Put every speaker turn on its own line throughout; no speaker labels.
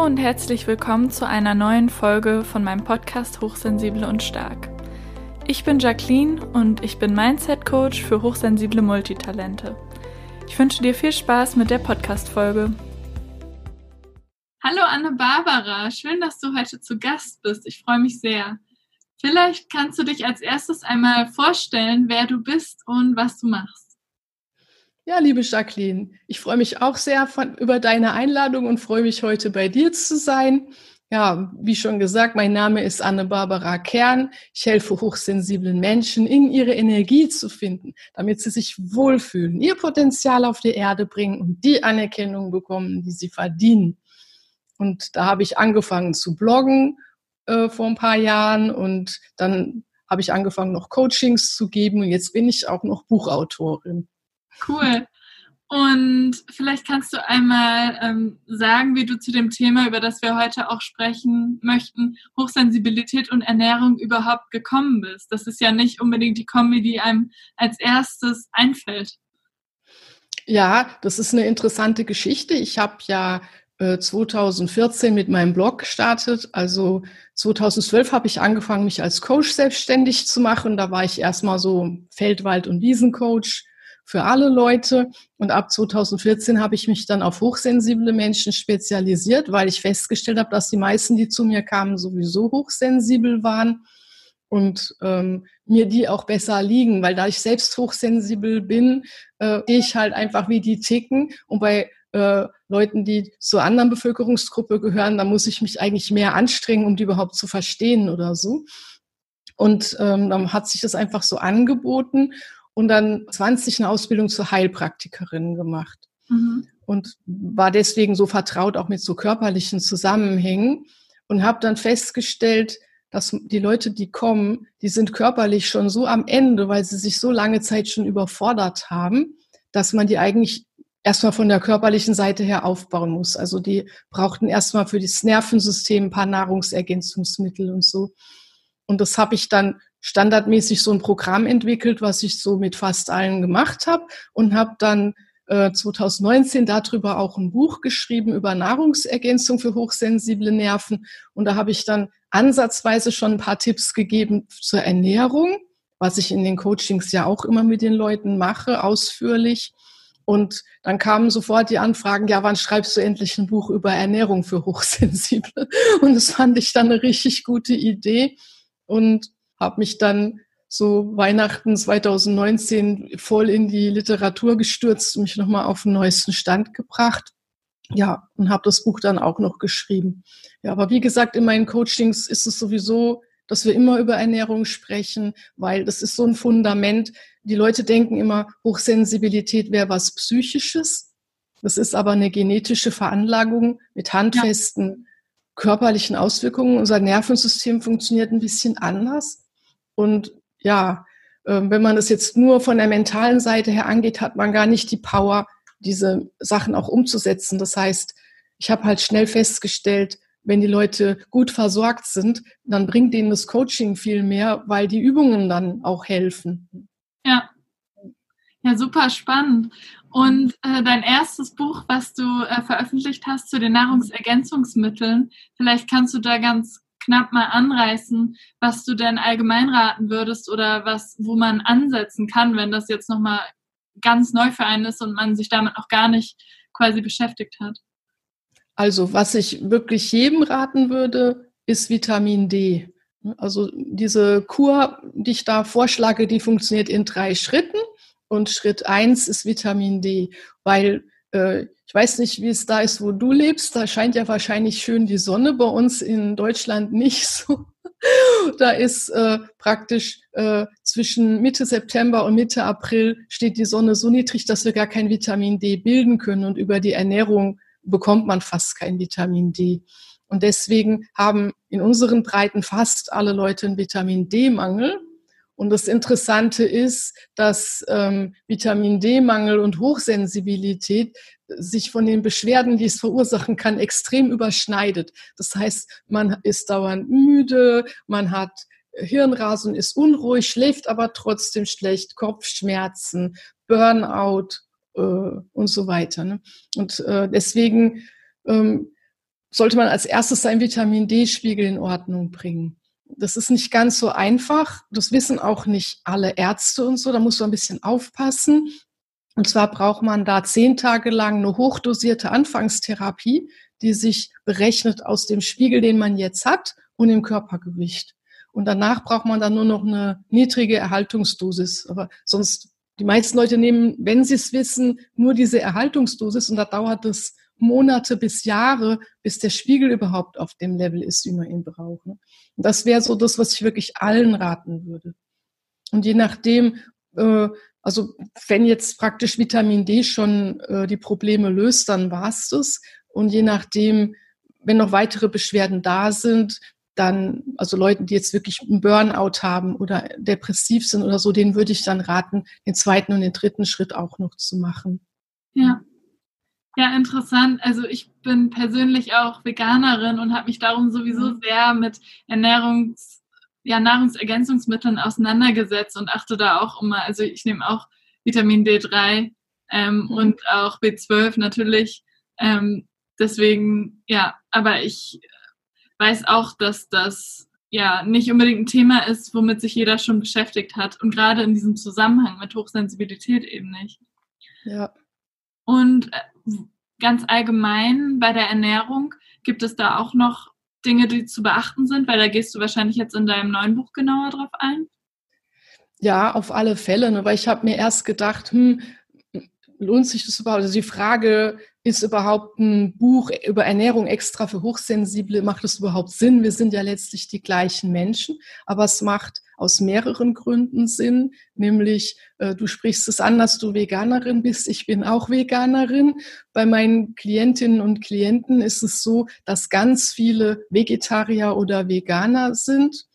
Hallo und herzlich willkommen zu einer neuen Folge von meinem Podcast Hochsensibel und Stark. Ich bin Jacqueline und ich bin Mindset Coach für hochsensible Multitalente. Ich wünsche dir viel Spaß mit der Podcast-Folge. Hallo Anne-Barbara, schön, dass du heute zu Gast bist. Ich freue mich sehr. Vielleicht kannst du dich als erstes einmal vorstellen, wer du bist und was du machst.
Ja, liebe Jacqueline, ich freue mich auch sehr von, über deine Einladung und freue mich heute bei dir zu sein. Ja, wie schon gesagt, mein Name ist Anne-Barbara Kern. Ich helfe hochsensiblen Menschen, in ihre Energie zu finden, damit sie sich wohlfühlen, ihr Potenzial auf die Erde bringen und die Anerkennung bekommen, die sie verdienen. Und da habe ich angefangen zu bloggen äh, vor ein paar Jahren und dann habe ich angefangen, noch Coachings zu geben und jetzt bin ich auch noch Buchautorin.
Cool. Und vielleicht kannst du einmal ähm, sagen, wie du zu dem Thema, über das wir heute auch sprechen möchten, Hochsensibilität und Ernährung überhaupt gekommen bist. Das ist ja nicht unbedingt die Kombi, die einem als erstes einfällt.
Ja, das ist eine interessante Geschichte. Ich habe ja 2014 äh, mit meinem Blog gestartet. Also 2012 habe ich angefangen, mich als Coach selbstständig zu machen. Da war ich erstmal so Feldwald- und Wiesencoach für alle Leute. Und ab 2014 habe ich mich dann auf hochsensible Menschen spezialisiert, weil ich festgestellt habe, dass die meisten, die zu mir kamen, sowieso hochsensibel waren und ähm, mir die auch besser liegen, weil da ich selbst hochsensibel bin, äh, ich halt einfach, wie die ticken. Und bei äh, Leuten, die zur anderen Bevölkerungsgruppe gehören, da muss ich mich eigentlich mehr anstrengen, um die überhaupt zu verstehen oder so. Und ähm, dann hat sich das einfach so angeboten und dann 20 eine Ausbildung zur Heilpraktikerin gemacht. Mhm. Und war deswegen so vertraut auch mit so körperlichen Zusammenhängen und habe dann festgestellt, dass die Leute, die kommen, die sind körperlich schon so am Ende, weil sie sich so lange Zeit schon überfordert haben, dass man die eigentlich erstmal von der körperlichen Seite her aufbauen muss. Also die brauchten erstmal für das Nervensystem ein paar Nahrungsergänzungsmittel und so. Und das habe ich dann standardmäßig so ein Programm entwickelt, was ich so mit fast allen gemacht habe und habe dann äh, 2019 darüber auch ein Buch geschrieben über Nahrungsergänzung für hochsensible Nerven. Und da habe ich dann ansatzweise schon ein paar Tipps gegeben zur Ernährung, was ich in den Coachings ja auch immer mit den Leuten mache, ausführlich. Und dann kamen sofort die Anfragen, ja, wann schreibst du endlich ein Buch über Ernährung für Hochsensible? Und das fand ich dann eine richtig gute Idee. Und habe mich dann so Weihnachten 2019 voll in die Literatur gestürzt und mich nochmal auf den neuesten Stand gebracht. Ja, und habe das Buch dann auch noch geschrieben. Ja, aber wie gesagt, in meinen Coachings ist es sowieso, dass wir immer über Ernährung sprechen, weil das ist so ein Fundament. Die Leute denken immer, Hochsensibilität wäre was Psychisches. Das ist aber eine genetische Veranlagung mit handfesten ja. körperlichen Auswirkungen. Unser Nervensystem funktioniert ein bisschen anders. Und ja, ähm, wenn man das jetzt nur von der mentalen Seite her angeht, hat man gar nicht die Power, diese Sachen auch umzusetzen. Das heißt, ich habe halt schnell festgestellt, wenn die Leute gut versorgt sind, dann bringt denen das Coaching viel mehr, weil die Übungen dann auch helfen.
Ja. Ja, super spannend. Und äh, dein erstes Buch, was du äh, veröffentlicht hast zu den Nahrungsergänzungsmitteln, vielleicht kannst du da ganz knapp mal anreißen, was du denn allgemein raten würdest oder was, wo man ansetzen kann, wenn das jetzt nochmal ganz neu für einen ist und man sich damit noch gar nicht quasi beschäftigt hat?
Also, was ich wirklich jedem raten würde, ist Vitamin D. Also diese Kur, die ich da vorschlage, die funktioniert in drei Schritten. Und Schritt eins ist Vitamin D, weil äh, ich weiß nicht, wie es da ist, wo du lebst. Da scheint ja wahrscheinlich schön die Sonne. Bei uns in Deutschland nicht so. Da ist äh, praktisch äh, zwischen Mitte September und Mitte April steht die Sonne so niedrig, dass wir gar kein Vitamin D bilden können. Und über die Ernährung bekommt man fast kein Vitamin D. Und deswegen haben in unseren Breiten fast alle Leute einen Vitamin D-Mangel. Und das Interessante ist, dass ähm, Vitamin D-Mangel und Hochsensibilität sich von den Beschwerden, die es verursachen kann, extrem überschneidet. Das heißt, man ist dauernd müde, man hat Hirnrasen, ist unruhig, schläft aber trotzdem schlecht, Kopfschmerzen, Burnout äh, und so weiter. Ne? Und äh, deswegen ähm, sollte man als erstes seinen Vitamin D-Spiegel in Ordnung bringen. Das ist nicht ganz so einfach. Das wissen auch nicht alle Ärzte und so. Da muss man ein bisschen aufpassen. Und zwar braucht man da zehn Tage lang eine hochdosierte Anfangstherapie, die sich berechnet aus dem Spiegel, den man jetzt hat und dem Körpergewicht. Und danach braucht man dann nur noch eine niedrige Erhaltungsdosis. Aber sonst, die meisten Leute nehmen, wenn sie es wissen, nur diese Erhaltungsdosis und da dauert es Monate bis Jahre, bis der Spiegel überhaupt auf dem Level ist, wie man ihn braucht. Und das wäre so das, was ich wirklich allen raten würde. Und je nachdem, äh, also wenn jetzt praktisch Vitamin D schon äh, die Probleme löst, dann war es das. Und je nachdem, wenn noch weitere Beschwerden da sind, dann, also Leuten, die jetzt wirklich einen Burnout haben oder depressiv sind oder so, denen würde ich dann raten, den zweiten und den dritten Schritt auch noch zu machen.
Ja. Ja, interessant. Also ich bin persönlich auch Veganerin und habe mich darum sowieso mhm. sehr mit Ernährungs, ja, Nahrungsergänzungsmitteln auseinandergesetzt und achte da auch immer, also ich nehme auch Vitamin D3 ähm, mhm. und auch B12 natürlich. Ähm, deswegen, ja, aber ich weiß auch, dass das ja nicht unbedingt ein Thema ist, womit sich jeder schon beschäftigt hat und gerade in diesem Zusammenhang mit Hochsensibilität eben nicht.
Ja.
Und äh, ganz allgemein bei der Ernährung gibt es da auch noch Dinge, die zu beachten sind, weil da gehst du wahrscheinlich jetzt in deinem neuen Buch genauer drauf ein.
Ja, auf alle Fälle, ne? weil ich habe mir erst gedacht, hm, lohnt sich das überhaupt? Also die Frage, ist überhaupt ein Buch über Ernährung extra für Hochsensible, macht es überhaupt Sinn? Wir sind ja letztlich die gleichen Menschen, aber es macht aus mehreren Gründen Sinn, nämlich äh, du sprichst es an, dass du Veganerin bist. Ich bin auch Veganerin. Bei meinen Klientinnen und Klienten ist es so, dass ganz viele Vegetarier oder Veganer sind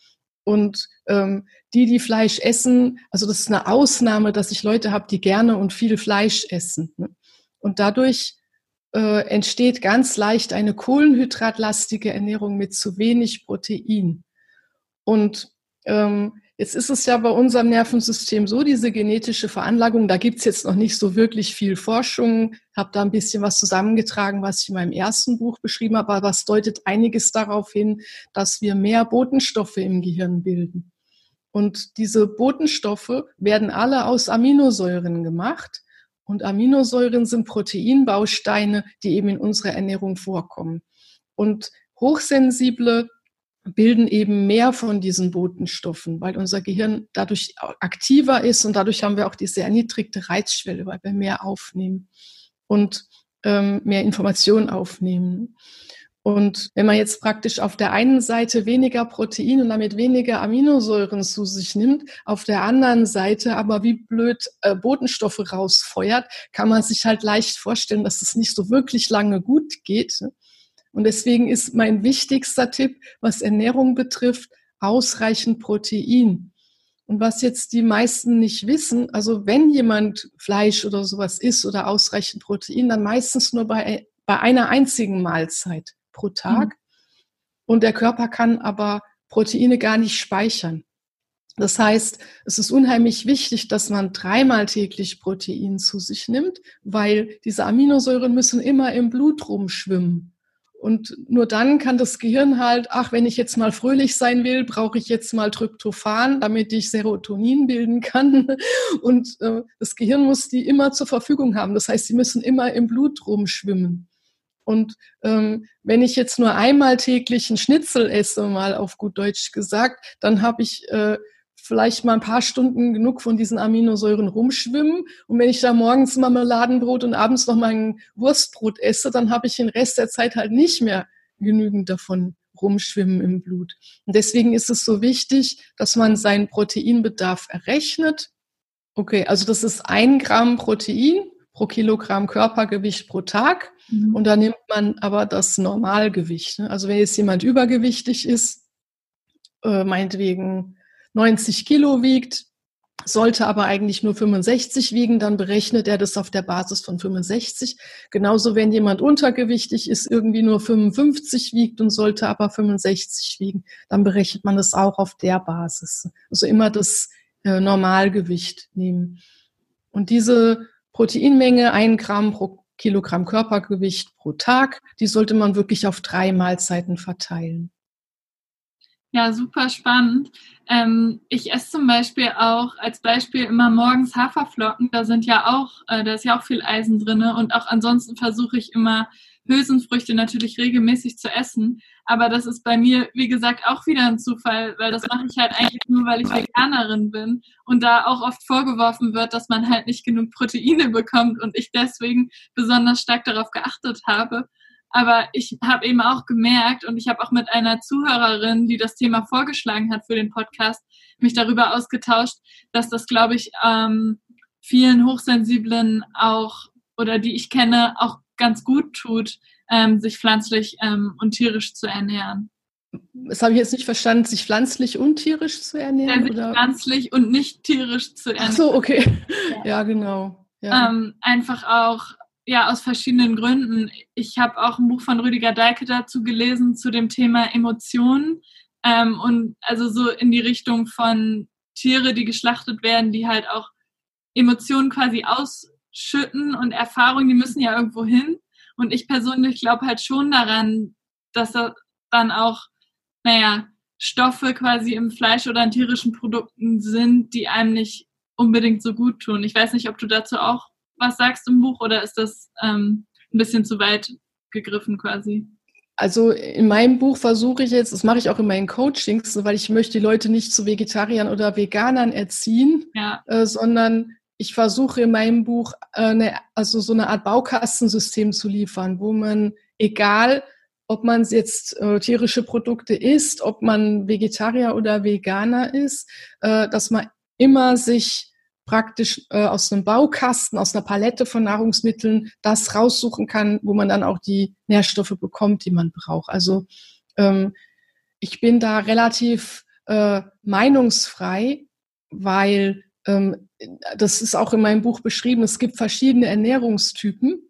und ähm, die, die Fleisch essen, also das ist eine Ausnahme, dass ich Leute habe, die gerne und viel Fleisch essen. Ne? Und dadurch äh, entsteht ganz leicht eine kohlenhydratlastige Ernährung mit zu wenig Protein. Und ähm, jetzt ist es ja bei unserem Nervensystem so, diese genetische Veranlagung, da gibt's jetzt noch nicht so wirklich viel Forschung, habe da ein bisschen was zusammengetragen, was ich in meinem ersten Buch beschrieben habe, aber was deutet einiges darauf hin, dass wir mehr Botenstoffe im Gehirn bilden. Und diese Botenstoffe werden alle aus Aminosäuren gemacht. Und Aminosäuren sind Proteinbausteine, die eben in unserer Ernährung vorkommen. Und Hochsensible bilden eben mehr von diesen Botenstoffen, weil unser Gehirn dadurch aktiver ist und dadurch haben wir auch diese erniedrigte Reizschwelle, weil wir mehr aufnehmen und ähm, mehr Informationen aufnehmen. Und wenn man jetzt praktisch auf der einen Seite weniger Protein und damit weniger Aminosäuren zu sich nimmt, auf der anderen Seite aber wie blöd äh, Botenstoffe rausfeuert, kann man sich halt leicht vorstellen, dass es nicht so wirklich lange gut geht. Und deswegen ist mein wichtigster Tipp, was Ernährung betrifft, ausreichend Protein. Und was jetzt die meisten nicht wissen, also wenn jemand Fleisch oder sowas isst oder ausreichend Protein, dann meistens nur bei, bei einer einzigen Mahlzeit pro Tag. Mhm. Und der Körper kann aber Proteine gar nicht speichern. Das heißt, es ist unheimlich wichtig, dass man dreimal täglich Protein zu sich nimmt, weil diese Aminosäuren müssen immer im Blut rumschwimmen. Und nur dann kann das Gehirn halt, ach, wenn ich jetzt mal fröhlich sein will, brauche ich jetzt mal Tryptophan, damit ich Serotonin bilden kann. Und äh, das Gehirn muss die immer zur Verfügung haben. Das heißt, sie müssen immer im Blut rumschwimmen. Und ähm, wenn ich jetzt nur einmal täglich einen Schnitzel esse, mal auf gut Deutsch gesagt, dann habe ich äh, vielleicht mal ein paar Stunden genug von diesen Aminosäuren rumschwimmen. Und wenn ich da morgens Marmeladenbrot und abends noch mal ein Wurstbrot esse, dann habe ich den Rest der Zeit halt nicht mehr genügend davon rumschwimmen im Blut. Und deswegen ist es so wichtig, dass man seinen Proteinbedarf errechnet. Okay, also das ist ein Gramm Protein pro Kilogramm Körpergewicht pro Tag. Mhm. Und da nimmt man aber das Normalgewicht. Ne? Also wenn jetzt jemand übergewichtig ist, äh, meinetwegen 90 Kilo wiegt, sollte aber eigentlich nur 65 wiegen, dann berechnet er das auf der Basis von 65. Genauso wenn jemand untergewichtig ist, irgendwie nur 55 wiegt und sollte aber 65 wiegen, dann berechnet man das auch auf der Basis. Also immer das äh, Normalgewicht nehmen. Und diese Proteinmenge, ein Gramm pro Kilogramm Körpergewicht pro Tag. Die sollte man wirklich auf drei Mahlzeiten verteilen.
Ja, super spannend. Ähm, ich esse zum Beispiel auch als Beispiel immer morgens Haferflocken. Da sind ja auch, äh, da ist ja auch viel Eisen drin. Und auch ansonsten versuche ich immer Hülsenfrüchte natürlich regelmäßig zu essen. Aber das ist bei mir, wie gesagt, auch wieder ein Zufall, weil das mache ich halt eigentlich nur, weil ich Veganerin bin und da auch oft vorgeworfen wird, dass man halt nicht genug Proteine bekommt und ich deswegen besonders stark darauf geachtet habe. Aber ich habe eben auch gemerkt und ich habe auch mit einer Zuhörerin, die das Thema vorgeschlagen hat für den Podcast, mich darüber ausgetauscht, dass das, glaube ich, ähm, vielen Hochsensiblen auch oder die ich kenne, auch ganz gut tut, ähm, sich pflanzlich ähm, und tierisch zu ernähren.
Das habe ich jetzt nicht verstanden, sich pflanzlich und tierisch zu ernähren? Ja, sich
oder? pflanzlich und nicht tierisch zu ernähren.
Ach so, okay. Ja, ja genau.
Ja. Ähm, einfach auch, ja, aus verschiedenen Gründen. Ich habe auch ein Buch von Rüdiger Deike dazu gelesen, zu dem Thema Emotionen. Ähm, und also so in die Richtung von Tiere, die geschlachtet werden, die halt auch Emotionen quasi aus, schütten und Erfahrungen, die müssen ja irgendwo hin. Und ich persönlich glaube halt schon daran, dass da dann auch, naja, Stoffe quasi im Fleisch oder in tierischen Produkten sind, die einem nicht unbedingt so gut tun. Ich weiß nicht, ob du dazu auch was sagst im Buch oder ist das ähm, ein bisschen zu weit gegriffen quasi?
Also in meinem Buch versuche ich jetzt, das mache ich auch in meinen Coachings, weil ich möchte die Leute nicht zu Vegetariern oder Veganern erziehen, ja. äh, sondern ich versuche in meinem Buch eine, also so eine Art Baukastensystem zu liefern, wo man, egal ob man jetzt äh, tierische Produkte isst, ob man Vegetarier oder Veganer ist, äh, dass man immer sich praktisch äh, aus einem Baukasten, aus einer Palette von Nahrungsmitteln das raussuchen kann, wo man dann auch die Nährstoffe bekommt, die man braucht. Also ähm, ich bin da relativ äh, meinungsfrei, weil ähm, das ist auch in meinem Buch beschrieben, es gibt verschiedene Ernährungstypen.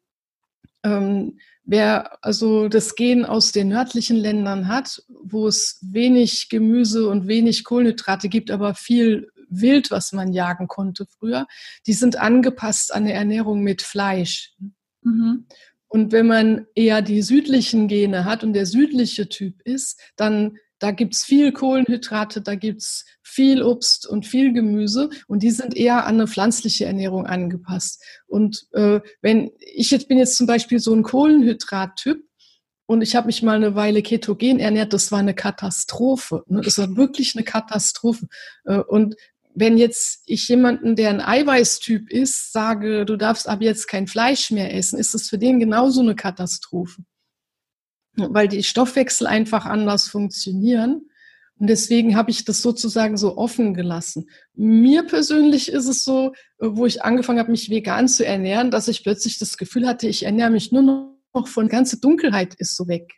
Ähm, wer also das Gen aus den nördlichen Ländern hat, wo es wenig Gemüse und wenig Kohlenhydrate gibt, aber viel Wild, was man jagen konnte früher, die sind angepasst an eine Ernährung mit Fleisch. Mhm. Und wenn man eher die südlichen Gene hat und der südliche Typ ist, dann da gibt's viel Kohlenhydrate, da gibt's viel Obst und viel Gemüse und die sind eher an eine pflanzliche Ernährung angepasst. Und äh, wenn ich jetzt bin jetzt zum Beispiel so ein Kohlenhydrat-Typ und ich habe mich mal eine Weile ketogen ernährt, das war eine Katastrophe. Ne? Das war wirklich eine Katastrophe. Äh, und wenn jetzt ich jemanden, der ein Eiweißtyp ist, sage, du darfst ab jetzt kein Fleisch mehr essen, ist das für den genauso eine Katastrophe weil die Stoffwechsel einfach anders funktionieren. Und deswegen habe ich das sozusagen so offen gelassen. Mir persönlich ist es so, wo ich angefangen habe, mich vegan zu ernähren, dass ich plötzlich das Gefühl hatte, ich ernähre mich nur noch von ganze Dunkelheit ist so weg.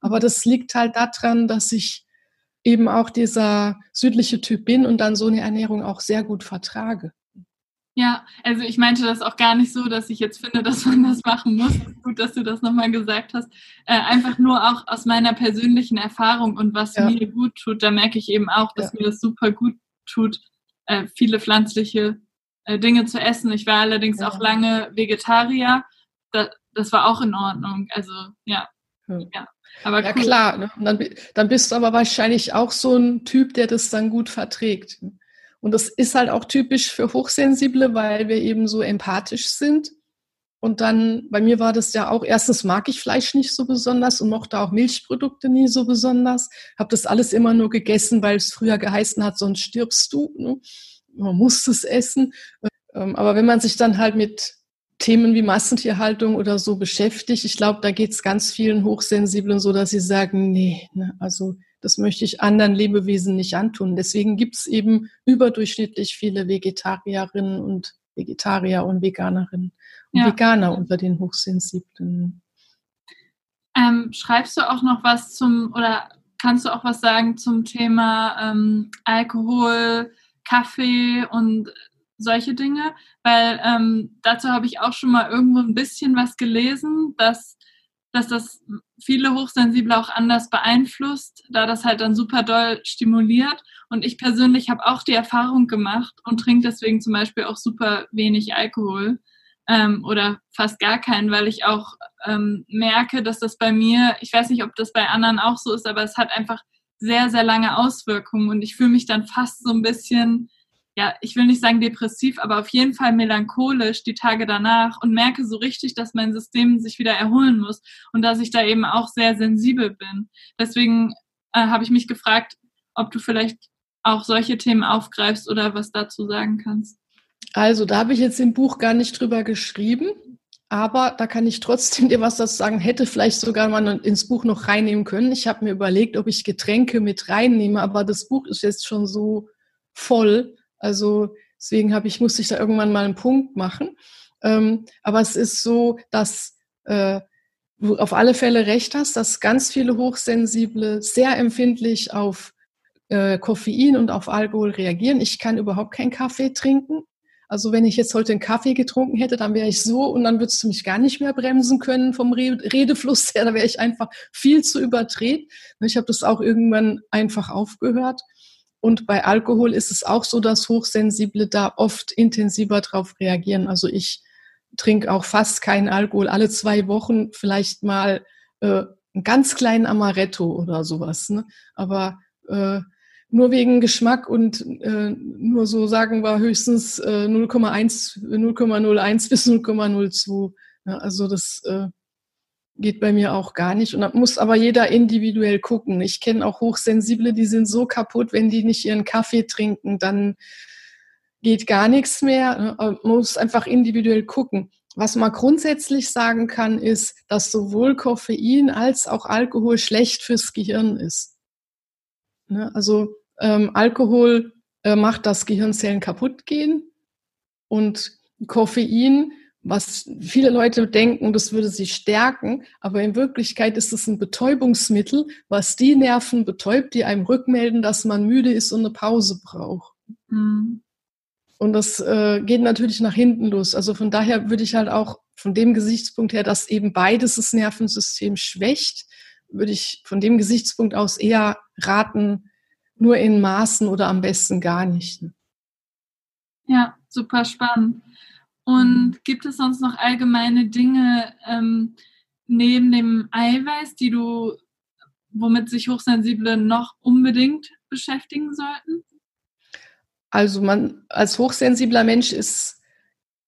Aber das liegt halt daran, dass ich eben auch dieser südliche Typ bin und dann so eine Ernährung auch sehr gut vertrage.
Ja, also ich meinte das auch gar nicht so, dass ich jetzt finde, dass man das machen muss. Gut, dass du das nochmal gesagt hast. Äh, einfach nur auch aus meiner persönlichen Erfahrung und was ja. mir gut tut, da merke ich eben auch, dass ja. mir das super gut tut, äh, viele pflanzliche äh, Dinge zu essen. Ich war allerdings ja. auch lange Vegetarier. Da, das war auch in Ordnung. Also ja.
ja. Aber ja, cool. klar. Ne? Dann, dann bist du aber wahrscheinlich auch so ein Typ, der das dann gut verträgt. Und das ist halt auch typisch für Hochsensible, weil wir eben so empathisch sind. Und dann, bei mir war das ja auch, erstens mag ich Fleisch nicht so besonders und mochte auch Milchprodukte nie so besonders. Habe das alles immer nur gegessen, weil es früher geheißen hat, sonst stirbst du. Ne? Man muss es essen. Ähm, aber wenn man sich dann halt mit Themen wie Massentierhaltung oder so beschäftigt, ich glaube, da geht es ganz vielen Hochsensiblen so, dass sie sagen, nee, ne, also das möchte ich anderen Lebewesen nicht antun. Deswegen gibt es eben überdurchschnittlich viele Vegetarierinnen und Vegetarier und Veganerinnen und ja. Veganer unter den Hochsensiblen.
Ähm, schreibst du auch noch was zum oder kannst du auch was sagen zum Thema ähm, Alkohol, Kaffee und solche Dinge? Weil ähm, dazu habe ich auch schon mal irgendwo ein bisschen was gelesen, dass dass das viele Hochsensible auch anders beeinflusst, da das halt dann super doll stimuliert. Und ich persönlich habe auch die Erfahrung gemacht und trinke deswegen zum Beispiel auch super wenig Alkohol. ähm, oder fast gar keinen, weil ich auch ähm, merke, dass das bei mir, ich weiß nicht, ob das bei anderen auch so ist, aber es hat einfach sehr, sehr lange Auswirkungen und ich fühle mich dann fast so ein bisschen, ja, ich will nicht sagen depressiv, aber auf jeden Fall melancholisch die Tage danach und merke so richtig, dass mein System sich wieder erholen muss und dass ich da eben auch sehr sensibel bin. Deswegen äh, habe ich mich gefragt, ob du vielleicht auch solche Themen aufgreifst oder was dazu sagen kannst.
Also, da habe ich jetzt im Buch gar nicht drüber geschrieben, aber da kann ich trotzdem dir was dazu sagen. Hätte vielleicht sogar mal ins Buch noch reinnehmen können. Ich habe mir überlegt, ob ich Getränke mit reinnehme, aber das Buch ist jetzt schon so voll. Also deswegen habe ich musste ich da irgendwann mal einen Punkt machen. Ähm, aber es ist so, dass äh, du auf alle Fälle recht hast, dass ganz viele Hochsensible sehr empfindlich auf äh, Koffein und auf Alkohol reagieren. Ich kann überhaupt keinen Kaffee trinken. Also wenn ich jetzt heute einen Kaffee getrunken hätte, dann wäre ich so und dann würdest du mich gar nicht mehr bremsen können vom Redefluss her. Da wäre ich einfach viel zu überdreht. Ich habe das auch irgendwann einfach aufgehört. Und bei Alkohol ist es auch so, dass Hochsensible da oft intensiver drauf reagieren. Also ich trinke auch fast keinen Alkohol. Alle zwei Wochen vielleicht mal äh, einen ganz kleinen Amaretto oder sowas. Ne? Aber äh, nur wegen Geschmack und äh, nur so sagen wir höchstens äh, 0,1, 0,01 bis 0,02. Ja, also das äh, geht bei mir auch gar nicht. Und da muss aber jeder individuell gucken. Ich kenne auch Hochsensible, die sind so kaputt, wenn die nicht ihren Kaffee trinken, dann geht gar nichts mehr. Man muss einfach individuell gucken. Was man grundsätzlich sagen kann, ist, dass sowohl Koffein als auch Alkohol schlecht fürs Gehirn ist. Ne, also ähm, Alkohol äh, macht, dass Gehirnzellen kaputt gehen und Koffein, was viele Leute denken, das würde sie stärken, aber in Wirklichkeit ist es ein Betäubungsmittel, was die Nerven betäubt, die einem rückmelden, dass man müde ist und eine Pause braucht. Mhm. Und das äh, geht natürlich nach hinten los. Also von daher würde ich halt auch von dem Gesichtspunkt her, dass eben beides das Nervensystem schwächt, würde ich von dem Gesichtspunkt aus eher raten, nur in Maßen oder am besten gar nicht.
Ja, super spannend. Und gibt es sonst noch allgemeine Dinge ähm, neben dem Eiweiß, die du, womit sich Hochsensible noch unbedingt beschäftigen sollten?
Also man als hochsensibler Mensch ist,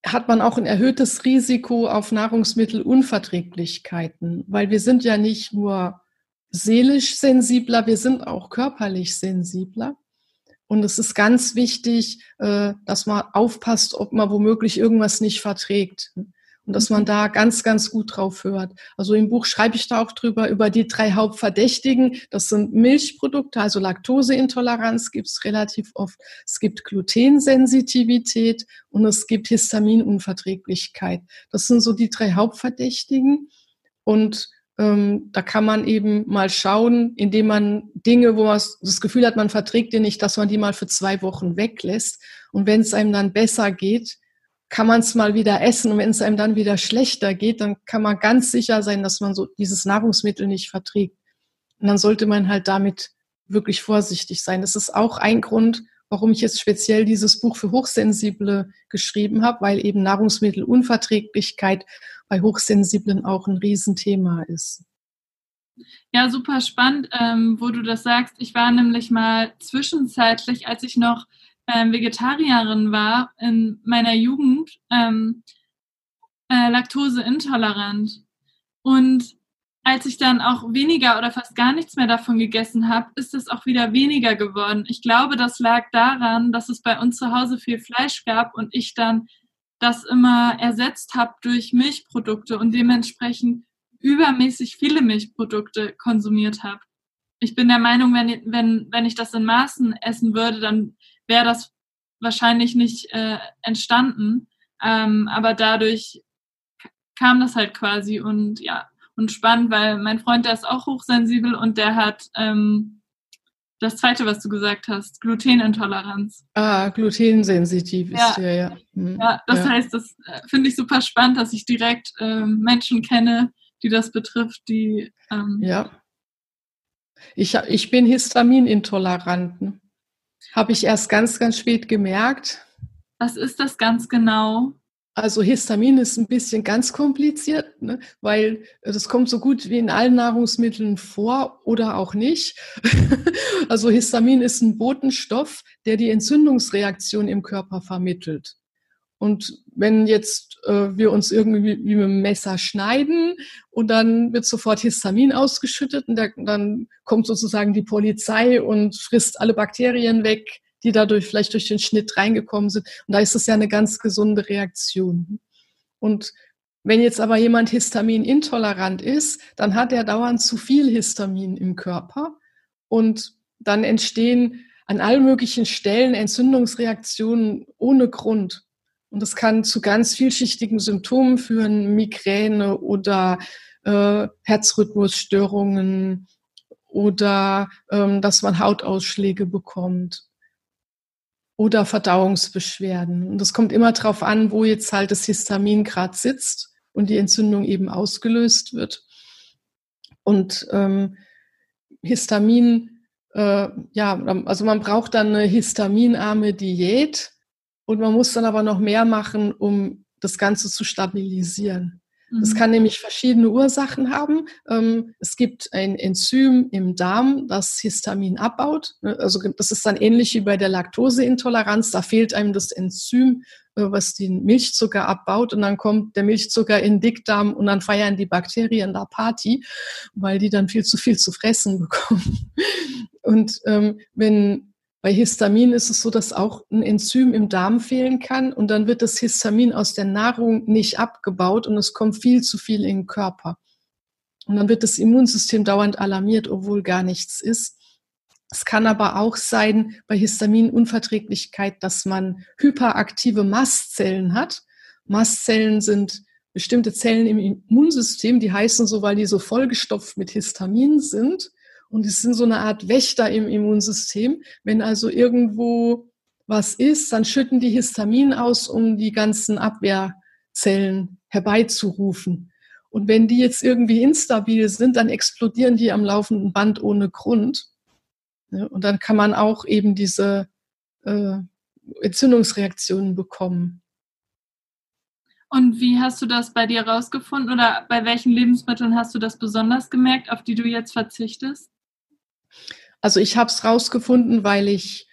hat man auch ein erhöhtes Risiko auf Nahrungsmittelunverträglichkeiten, weil wir sind ja nicht nur seelisch sensibler, wir sind auch körperlich sensibler. Und es ist ganz wichtig, äh, dass man aufpasst, ob man womöglich irgendwas nicht verträgt. Und dass man mhm. da ganz, ganz gut drauf hört. Also im Buch schreibe ich da auch drüber, über die drei Hauptverdächtigen. Das sind Milchprodukte, also Laktoseintoleranz gibt es relativ oft. Es gibt Glutensensitivität und es gibt Histaminunverträglichkeit. Das sind so die drei Hauptverdächtigen. Und ähm, da kann man eben mal schauen, indem man Dinge, wo man das Gefühl hat, man verträgt die nicht, dass man die mal für zwei Wochen weglässt. Und wenn es einem dann besser geht, kann man es mal wieder essen. Und wenn es einem dann wieder schlechter geht, dann kann man ganz sicher sein, dass man so dieses Nahrungsmittel nicht verträgt. Und dann sollte man halt damit wirklich vorsichtig sein. Das ist auch ein Grund, warum ich jetzt speziell dieses Buch für Hochsensible geschrieben habe, weil eben Nahrungsmittelunverträglichkeit bei Hochsensiblen auch ein Riesenthema ist.
Ja, super spannend, ähm, wo du das sagst. Ich war nämlich mal zwischenzeitlich, als ich noch ähm, Vegetarierin war, in meiner Jugend ähm, äh, laktoseintolerant. Und als ich dann auch weniger oder fast gar nichts mehr davon gegessen habe, ist es auch wieder weniger geworden. Ich glaube, das lag daran, dass es bei uns zu Hause viel Fleisch gab und ich dann das immer ersetzt habe durch Milchprodukte und dementsprechend übermäßig viele Milchprodukte konsumiert habe. Ich bin der Meinung, wenn, wenn, wenn ich das in Maßen essen würde, dann wäre das wahrscheinlich nicht äh, entstanden. Ähm, aber dadurch kam das halt quasi und ja, und spannend, weil mein Freund, der ist auch hochsensibel und der hat ähm, das zweite, was du gesagt hast, Glutenintoleranz.
Ah, glutensensitiv ist ja,
der, ja. Hm. Ja, das ja. heißt, das äh, finde ich super spannend, dass ich direkt ähm, Menschen kenne, die das betrifft, die.
Ähm, ja. Ich, ich bin histaminintolerant. Ne? Habe ich erst ganz, ganz spät gemerkt.
Was ist das ganz genau?
Also Histamin ist ein bisschen ganz kompliziert, ne? weil das kommt so gut wie in allen Nahrungsmitteln vor oder auch nicht. also Histamin ist ein Botenstoff, der die Entzündungsreaktion im Körper vermittelt. Und wenn jetzt äh, wir uns irgendwie wie mit einem Messer schneiden und dann wird sofort Histamin ausgeschüttet und der, dann kommt sozusagen die Polizei und frisst alle Bakterien weg, die dadurch vielleicht durch den Schnitt reingekommen sind. Und da ist es ja eine ganz gesunde Reaktion. Und wenn jetzt aber jemand histaminintolerant ist, dann hat er dauernd zu viel Histamin im Körper und dann entstehen an allen möglichen Stellen Entzündungsreaktionen ohne Grund. Und das kann zu ganz vielschichtigen Symptomen führen, Migräne oder äh, Herzrhythmusstörungen oder ähm, dass man Hautausschläge bekommt oder Verdauungsbeschwerden. Und das kommt immer darauf an, wo jetzt halt das Histamin gerade sitzt und die Entzündung eben ausgelöst wird. Und ähm, Histamin, äh, ja, also man braucht dann eine histaminarme Diät und man muss dann aber noch mehr machen, um das Ganze zu stabilisieren. Das mhm. kann nämlich verschiedene Ursachen haben. Ähm, es gibt ein Enzym im Darm, das Histamin abbaut. Ne, also das ist dann ähnlich wie bei der Laktoseintoleranz. Da fehlt einem das Enzym, äh, was den Milchzucker abbaut. Und dann kommt der Milchzucker in den Dickdarm und dann feiern die Bakterien da Party, weil die dann viel zu viel zu fressen bekommen. Und ähm, wenn bei Histamin ist es so, dass auch ein Enzym im Darm fehlen kann und dann wird das Histamin aus der Nahrung nicht abgebaut und es kommt viel zu viel in den Körper. Und dann wird das Immunsystem dauernd alarmiert, obwohl gar nichts ist. Es kann aber auch sein bei Histaminunverträglichkeit, dass man hyperaktive Mastzellen hat. Mastzellen sind bestimmte Zellen im Immunsystem, die heißen so, weil die so vollgestopft mit Histamin sind. Und es sind so eine Art Wächter im Immunsystem. Wenn also irgendwo was ist, dann schütten die Histamin aus, um die ganzen Abwehrzellen herbeizurufen. Und wenn die jetzt irgendwie instabil sind, dann explodieren die am laufenden Band ohne Grund. Und dann kann man auch eben diese äh, Entzündungsreaktionen bekommen.
Und wie hast du das bei dir rausgefunden oder bei welchen Lebensmitteln hast du das besonders gemerkt, auf die du jetzt verzichtest?
Also ich habe es rausgefunden, weil ich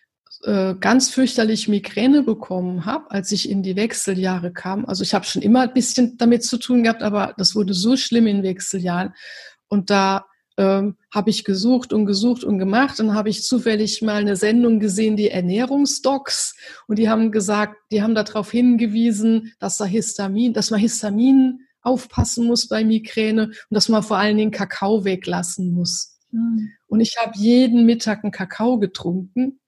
äh, ganz fürchterlich Migräne bekommen habe, als ich in die Wechseljahre kam. Also ich habe schon immer ein bisschen damit zu tun gehabt, aber das wurde so schlimm in Wechseljahren. Und da ähm, habe ich gesucht und gesucht und gemacht. Dann habe ich zufällig mal eine Sendung gesehen, die Ernährungsdocs. Und die haben gesagt, die haben darauf hingewiesen, dass da Histamin, dass man Histamin aufpassen muss bei Migräne und dass man vor allen Dingen Kakao weglassen muss. Mhm. Und ich habe jeden Mittag einen Kakao getrunken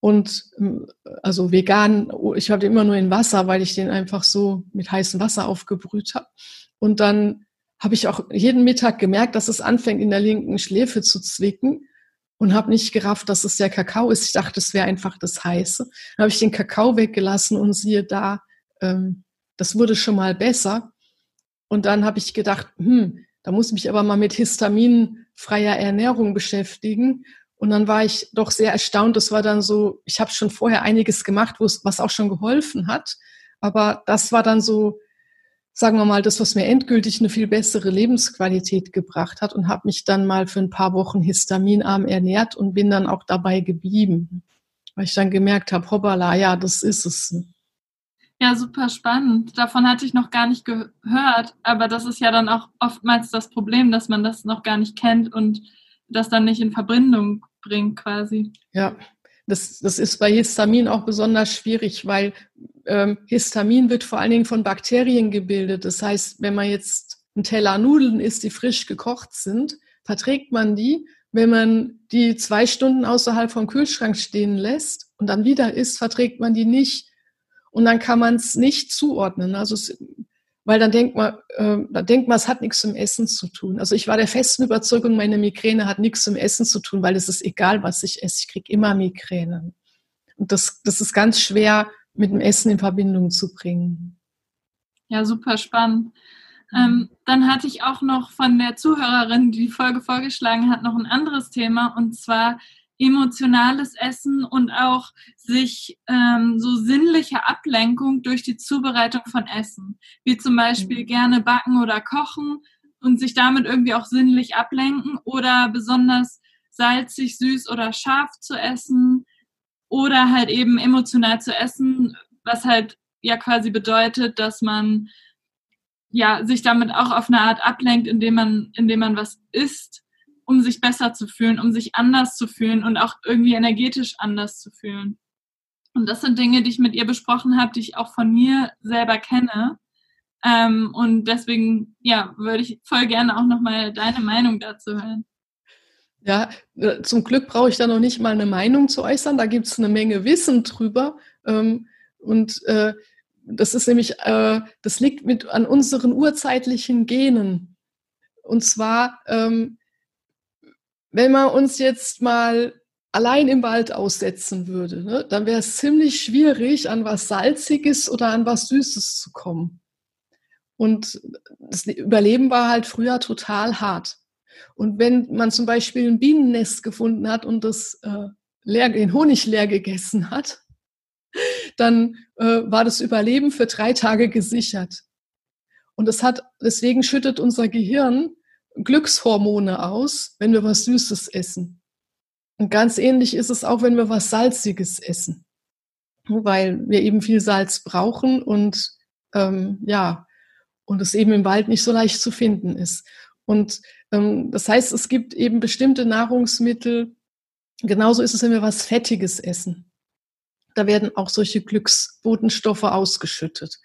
und ähm, also vegan, ich hatte immer nur in Wasser, weil ich den einfach so mit heißem Wasser aufgebrüht habe. Und dann habe ich auch jeden Mittag gemerkt, dass es anfängt in der linken Schläfe zu zwicken und habe nicht gerafft, dass es der Kakao ist. Ich dachte, es wäre einfach das Heiße. Dann habe ich den Kakao weggelassen und siehe da, ähm, das wurde schon mal besser. Und dann habe ich gedacht, hm, da muss ich mich aber mal mit histaminfreier Ernährung beschäftigen. Und dann war ich doch sehr erstaunt. Das war dann so, ich habe schon vorher einiges gemacht, was auch schon geholfen hat. Aber das war dann so, sagen wir mal, das, was mir endgültig eine viel bessere Lebensqualität gebracht hat und habe mich dann mal für ein paar Wochen histaminarm ernährt und bin dann auch dabei geblieben. Weil ich dann gemerkt habe, hoppala, ja, das ist es.
Ja, super spannend. Davon hatte ich noch gar nicht gehört, aber das ist ja dann auch oftmals das Problem, dass man das noch gar nicht kennt und das dann nicht in Verbindung bringt quasi.
Ja, das, das ist bei Histamin auch besonders schwierig, weil ähm, Histamin wird vor allen Dingen von Bakterien gebildet. Das heißt, wenn man jetzt einen Teller Nudeln isst, die frisch gekocht sind, verträgt man die. Wenn man die zwei Stunden außerhalb vom Kühlschrank stehen lässt und dann wieder isst, verträgt man die nicht und dann kann man es nicht zuordnen. Also es, weil dann denkt man, äh, dann denkt man, es hat nichts mit Essen zu tun. Also ich war der festen Überzeugung, meine Migräne hat nichts mit Essen zu tun, weil es ist egal, was ich esse. Ich kriege immer Migräne. Und das, das ist ganz schwer mit dem Essen in Verbindung zu bringen.
Ja, super spannend. Ähm, dann hatte ich auch noch von der Zuhörerin, die die Folge vorgeschlagen hat, noch ein anderes Thema. Und zwar emotionales Essen und auch sich ähm, so sinnliche Ablenkung durch die Zubereitung von Essen, wie zum Beispiel mhm. gerne backen oder kochen und sich damit irgendwie auch sinnlich ablenken oder besonders salzig, süß oder scharf zu essen oder halt eben emotional zu essen, was halt ja quasi bedeutet, dass man ja sich damit auch auf eine Art ablenkt, indem man indem man was isst um sich besser zu fühlen, um sich anders zu fühlen und auch irgendwie energetisch anders zu fühlen. Und das sind Dinge, die ich mit ihr besprochen habe, die ich auch von mir selber kenne. Ähm, und deswegen, ja, würde ich voll gerne auch nochmal deine Meinung dazu hören.
Ja, äh, zum Glück brauche ich da noch nicht mal eine Meinung zu äußern. Da gibt es eine Menge Wissen drüber. Ähm, und äh, das ist nämlich, äh, das liegt mit an unseren urzeitlichen Genen. Und zwar ähm, wenn man uns jetzt mal allein im Wald aussetzen würde, ne, dann wäre es ziemlich schwierig, an was Salziges oder an was Süßes zu kommen. Und das Überleben war halt früher total hart. Und wenn man zum Beispiel ein Bienennest gefunden hat und das äh, leer, den Honig leer gegessen hat, dann äh, war das Überleben für drei Tage gesichert. Und das hat, deswegen schüttet unser Gehirn Glückshormone aus, wenn wir was Süßes essen. Und ganz ähnlich ist es auch, wenn wir was Salziges essen, weil wir eben viel Salz brauchen und ähm, ja, und es eben im Wald nicht so leicht zu finden ist. Und ähm, das heißt, es gibt eben bestimmte Nahrungsmittel, genauso ist es, wenn wir was Fettiges essen. Da werden auch solche Glücksbotenstoffe ausgeschüttet.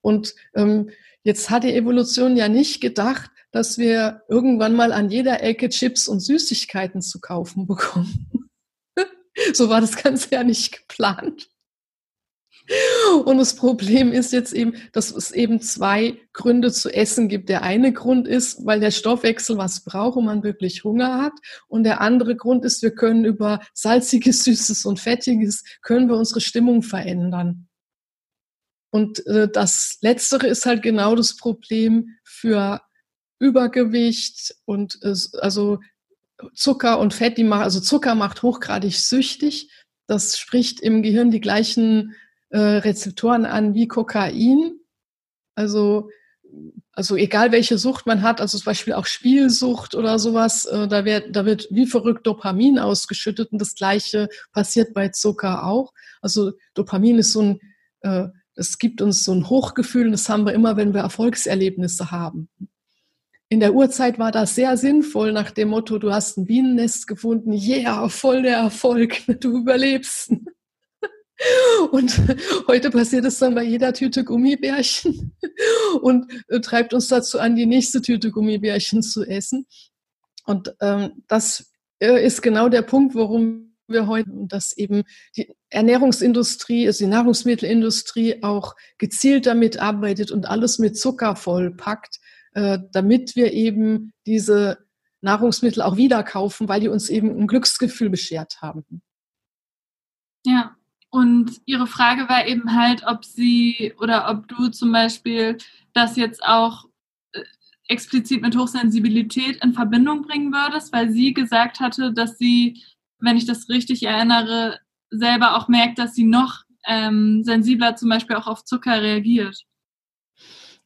Und ähm, jetzt hat die Evolution ja nicht gedacht, dass wir irgendwann mal an jeder Ecke Chips und Süßigkeiten zu kaufen bekommen. so war das Ganze ja nicht geplant. Und das Problem ist jetzt eben, dass es eben zwei Gründe zu essen gibt. Der eine Grund ist, weil der Stoffwechsel was braucht und man wirklich Hunger hat. Und der andere Grund ist, wir können über salziges, süßes und fettiges, können wir unsere Stimmung verändern. Und äh, das Letztere ist halt genau das Problem für Übergewicht und äh, also Zucker und Fett, die machen, also Zucker macht hochgradig süchtig. Das spricht im Gehirn die gleichen äh, Rezeptoren an wie Kokain. Also, also egal welche Sucht man hat, also zum Beispiel auch Spielsucht oder sowas, äh, da, wird, da wird wie verrückt Dopamin ausgeschüttet und das gleiche passiert bei Zucker auch. Also Dopamin ist so ein, äh, es gibt uns so ein Hochgefühl und das haben wir immer, wenn wir Erfolgserlebnisse haben in der Urzeit war das sehr sinnvoll nach dem Motto, du hast ein Bienennest gefunden, yeah, voll der Erfolg, du überlebst. Und heute passiert es dann bei jeder Tüte Gummibärchen und äh, treibt uns dazu an, die nächste Tüte Gummibärchen zu essen. Und ähm, das äh, ist genau der Punkt, warum wir heute, dass eben die Ernährungsindustrie, also die Nahrungsmittelindustrie auch gezielt damit arbeitet und alles mit Zucker vollpackt, äh, damit wir eben diese Nahrungsmittel auch wieder kaufen, weil die uns eben ein Glücksgefühl beschert haben.
Ja, und ihre Frage war eben halt, ob sie oder ob du zum Beispiel das jetzt auch äh, explizit mit Hochsensibilität in Verbindung bringen würdest, weil sie gesagt hatte, dass sie, wenn ich das richtig erinnere, selber auch merkt, dass sie noch ähm, sensibler zum Beispiel auch auf Zucker reagiert.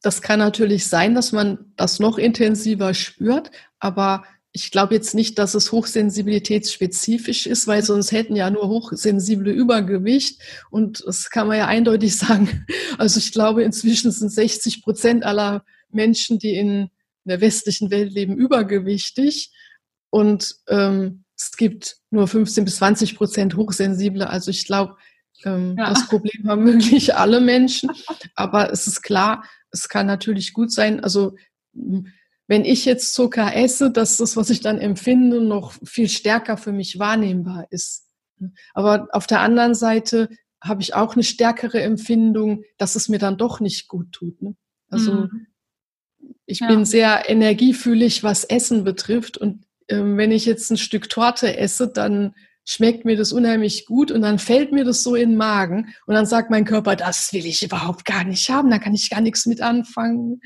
Das kann natürlich sein, dass man das noch intensiver spürt, aber ich glaube jetzt nicht, dass es hochsensibilitätsspezifisch ist, weil sonst hätten ja nur hochsensible Übergewicht. Und das kann man ja eindeutig sagen. Also ich glaube, inzwischen sind 60 Prozent aller Menschen, die in der westlichen Welt leben, übergewichtig. Und ähm, es gibt nur 15 bis 20 Prozent Hochsensible. Also ich glaube, ähm, ja. das Problem haben wirklich alle Menschen. Aber es ist klar, es kann natürlich gut sein, also wenn ich jetzt Zucker esse, dass das, was ich dann empfinde, noch viel stärker für mich wahrnehmbar ist. Aber auf der anderen Seite habe ich auch eine stärkere Empfindung, dass es mir dann doch nicht gut tut. Ne? Also mhm. ich ja. bin sehr energiefühlig, was Essen betrifft. Und äh, wenn ich jetzt ein Stück Torte esse, dann schmeckt mir das unheimlich gut und dann fällt mir das so in den Magen und dann sagt mein Körper, das will ich überhaupt gar nicht haben, da kann ich gar nichts mit anfangen.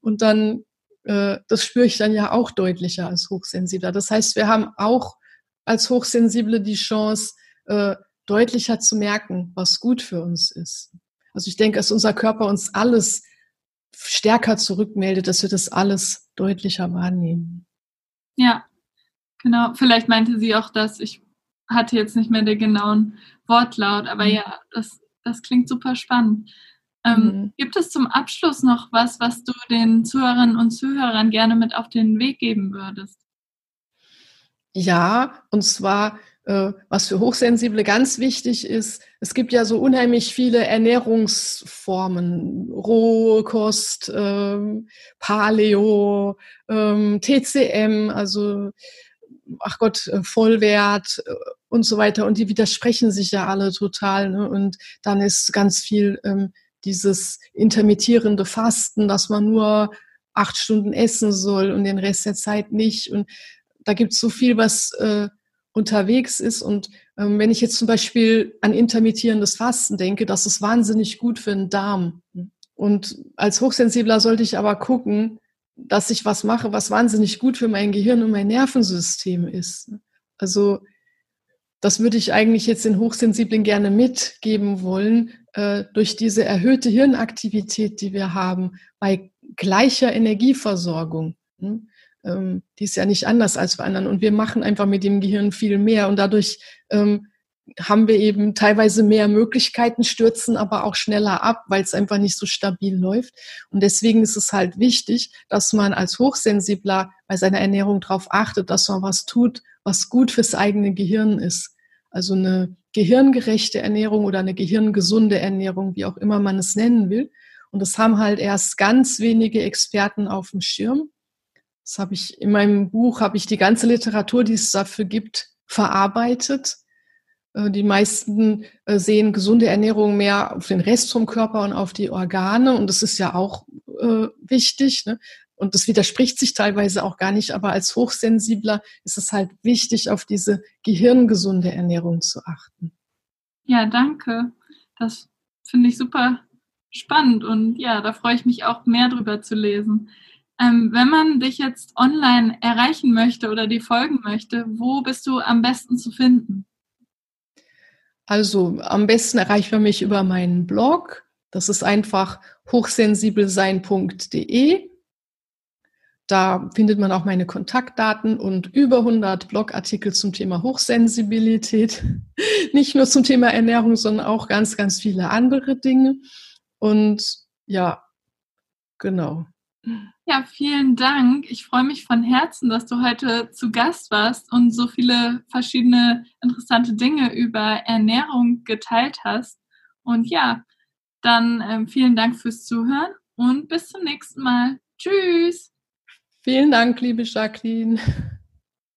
Und dann, äh, das spüre ich dann ja auch deutlicher als Hochsensibler. Das heißt, wir haben auch als Hochsensible die Chance, äh, deutlicher zu merken, was gut für uns ist. Also ich denke, dass unser Körper uns alles stärker zurückmeldet, dass wir das alles deutlicher wahrnehmen.
Ja, genau. Vielleicht meinte sie auch das. Ich hatte jetzt nicht mehr den genauen Wortlaut, aber mhm. ja, das, das klingt super spannend. Ähm, mhm. Gibt es zum Abschluss noch was, was du den Zuhörerinnen und Zuhörern gerne mit auf den Weg geben würdest?
Ja, und zwar, äh, was für Hochsensible ganz wichtig ist, es gibt ja so unheimlich viele Ernährungsformen, Rohkost, ähm, Paleo, ähm, TCM, also ach Gott, äh, Vollwert äh, und so weiter. Und die widersprechen sich ja alle total. Ne? Und dann ist ganz viel ähm, dieses intermittierende Fasten, dass man nur acht Stunden essen soll und den Rest der Zeit nicht. Und da gibt es so viel, was äh, unterwegs ist. Und ähm, wenn ich jetzt zum Beispiel an intermittierendes Fasten denke, das ist wahnsinnig gut für den Darm. Und als Hochsensibler sollte ich aber gucken, dass ich was mache, was wahnsinnig gut für mein Gehirn und mein Nervensystem ist. Also das würde ich eigentlich jetzt den Hochsensiblen gerne mitgeben wollen, äh, durch diese erhöhte Hirnaktivität, die wir haben, bei gleicher Energieversorgung. Hm? Ähm, die ist ja nicht anders als bei anderen. Und wir machen einfach mit dem Gehirn viel mehr. Und dadurch ähm, haben wir eben teilweise mehr Möglichkeiten, stürzen aber auch schneller ab, weil es einfach nicht so stabil läuft. Und deswegen ist es halt wichtig, dass man als Hochsensibler bei seiner Ernährung darauf achtet, dass man was tut, was gut fürs eigene Gehirn ist. Also eine gehirngerechte Ernährung oder eine gehirngesunde Ernährung, wie auch immer man es nennen will. Und das haben halt erst ganz wenige Experten auf dem Schirm. Das habe ich in meinem Buch, habe ich die ganze Literatur, die es dafür gibt, verarbeitet die meisten äh, sehen gesunde Ernährung mehr auf den Rest vom Körper und auf die Organe. Und das ist ja auch äh, wichtig. Ne? Und das widerspricht sich teilweise auch gar nicht. Aber als Hochsensibler ist es halt wichtig, auf diese gehirngesunde Ernährung zu achten.
Ja, danke. Das finde ich super spannend. Und ja, da freue ich mich auch mehr drüber zu lesen. Ähm, wenn man dich jetzt online erreichen möchte oder die folgen möchte, wo bist du am besten zu finden?
Also am besten erreicht man mich über meinen Blog. Das ist einfach hochsensibelsein.de. Da findet man auch meine Kontaktdaten und über 100 Blogartikel zum Thema Hochsensibilität. Nicht nur zum Thema Ernährung, sondern auch ganz, ganz viele andere Dinge. Und ja, genau.
Ja, vielen Dank. Ich freue mich von Herzen, dass du heute zu Gast warst und so viele verschiedene interessante Dinge über Ernährung geteilt hast. Und ja, dann ähm, vielen Dank fürs Zuhören und bis zum nächsten Mal. Tschüss.
Vielen Dank, liebe Jacqueline.